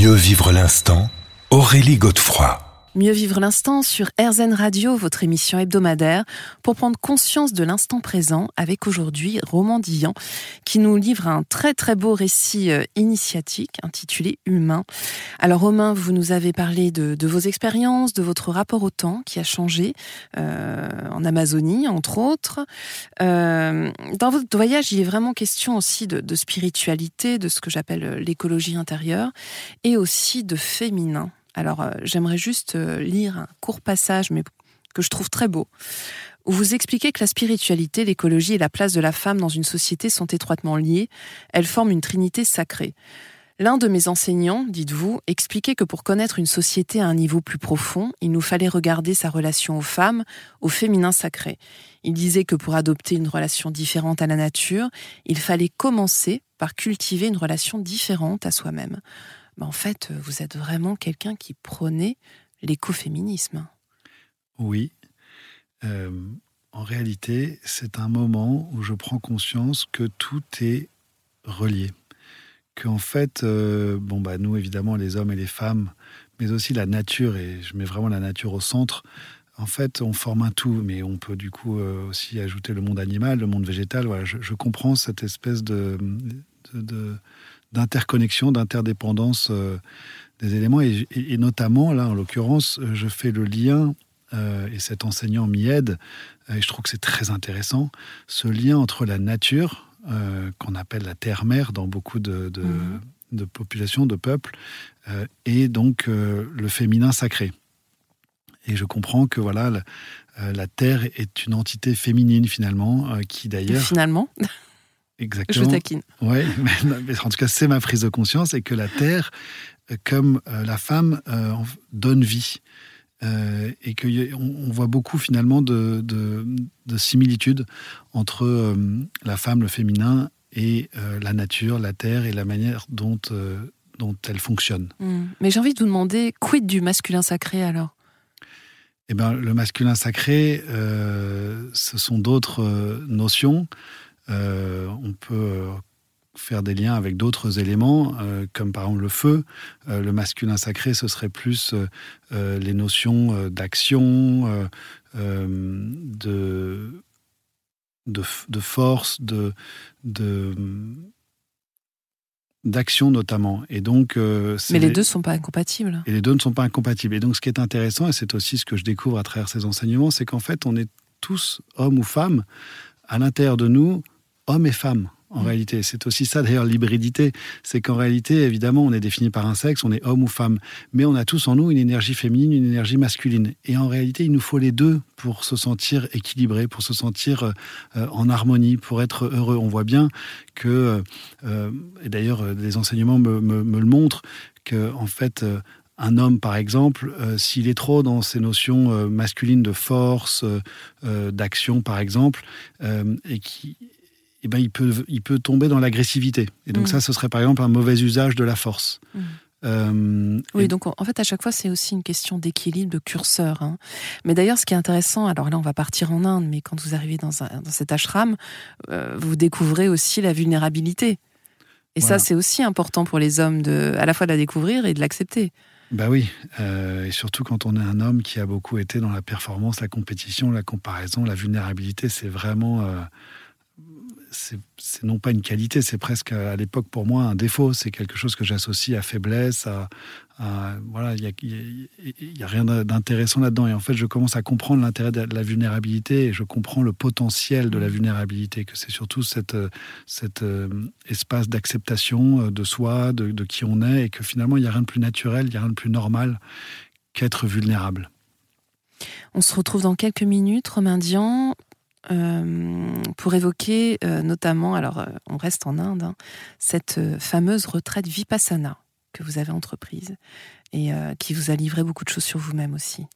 Mieux vivre l'instant, Aurélie Godefroy. Mieux vivre l'instant sur RZN Radio, votre émission hebdomadaire, pour prendre conscience de l'instant présent avec aujourd'hui Roman Dillan, qui nous livre un très très beau récit euh, initiatique intitulé Humain. Alors Romain, vous nous avez parlé de, vos expériences, de votre rapport au temps qui a changé euh, en Amazonie, entre autres. Euh, dans votre voyage, il est vraiment question aussi de, de spiritualité, de ce que j'appelle l'écologie intérieure, et aussi de féminin. Alors, euh, j'aimerais juste euh, lire un court passage, mais que je trouve très beau, où vous expliquez que la spiritualité, l'écologie et la place de la femme dans une société sont étroitement liées. Elles forment une trinité sacrée. L'un de mes enseignants, dites-vous, expliquait que pour connaître une société à un niveau plus profond, il nous fallait regarder sa relation aux femmes, au féminin sacré. Il disait que pour adopter une relation différente à la nature, il fallait commencer par cultiver une relation différente à soi-même. Bah, en fait, vous êtes vraiment quelqu'un qui prônait l'écoféminisme. Oui. Euh, en réalité, c'est un moment où je prends conscience que tout est relié. Qu'en fait, euh, bon, bah, nous, évidemment, les hommes et les femmes, mais aussi la nature, et je mets vraiment la nature au centre, en fait, on forme un tout, mais on peut du coup euh, aussi ajouter le monde animal, le monde végétal. Voilà, je, comprends cette espèce de d'interconnexion, d'interdépendance euh, des éléments. Et, notamment, là, en l'occurrence, je fais le lien, euh, et cet enseignant m'y aide, euh, et je trouve que c'est très intéressant, ce lien entre la nature, qu'on appelle la terre-mère dans beaucoup de, mhm. de, populations, de peuples, et donc le féminin sacré. Et je comprends que voilà, la, la Terre est une entité féminine finalement, qui d'ailleurs... Finalement Exactement. Je taquine. Oui, mais, en tout cas, c'est ma prise de conscience et que la Terre, euh, comme euh, la femme, euh, donne vie. et qu'on on voit beaucoup finalement de, de, similitudes entre la femme, le féminin, et la nature, la terre et la manière dont, dont elle fonctionne. Hmm. Mais j'ai envie de vous demander, quid du masculin sacré alors? Eh ben, le masculin sacré, ce sont d'autres notions. Euh, on peut euh, faire des liens avec d'autres éléments, euh, comme par exemple le feu. le masculin sacré, ce serait plus les notions d'action, de, de, force, de, d'action notamment. Et donc, Mais les deux ne sont pas incompatibles. Et les deux ne sont pas incompatibles. Et donc, ce qui est intéressant, et c'est aussi ce que je découvre à travers ces enseignements, c'est qu'en fait, on est tous, hommes ou femmes, à l'intérieur de nous, hommes et femmes en mm. réalité. C'est aussi ça d'ailleurs l'hybridité. C'est qu'en réalité, évidemment, on est défini par un sexe, on est homme ou femme, mais on a tous en nous une énergie féminine, une énergie masculine. Et en réalité, il nous faut les deux pour se sentir équilibré, pour se sentir euh, en harmonie, pour être heureux. On voit bien que, euh, et d'ailleurs les enseignements me, le montrent, que en fait, un homme, par exemple, euh, s'il est trop dans ces notions masculines de force, d'action, par exemple, et qui eh ben, il, peut, il peut tomber dans l'agressivité. Et donc mm. ça, ce serait par exemple un mauvais usage de la force. Mm. Euh, oui, donc en fait, à chaque fois, c'est aussi une question d'équilibre, de curseur. Hein. Mais d'ailleurs, ce qui est intéressant, alors là, on va partir en Inde, mais quand vous arrivez dans, dans cet ashram, euh, vous découvrez aussi la vulnérabilité. Et ça, c'est aussi important pour les hommes, de, à la fois de la découvrir et de l'accepter. Bah oui, euh, et surtout quand on est un homme qui a beaucoup été dans la performance, la compétition, la comparaison, la vulnérabilité, c'est vraiment c'est non pas une qualité, c'est presque à l'époque pour moi un défaut. C'est quelque chose que j'associe à faiblesse, à, voilà, il n'y a, rien d'intéressant là-dedans. Et en fait, je commence à comprendre l'intérêt de la vulnérabilité et je comprends le potentiel de la vulnérabilité, que c'est surtout cet cette, euh, espace d'acceptation euh, de soi, de, de, qui on est, et que finalement, il n'y a rien de plus naturel, il n'y a rien de plus normal qu'être vulnérable. On se retrouve dans quelques minutes, Romain Dian. Euh, pour évoquer euh, notamment, alors euh, on reste en Inde, hein, cette fameuse retraite Vipassana que vous avez entreprise et qui vous a livré beaucoup de choses sur vous-même aussi.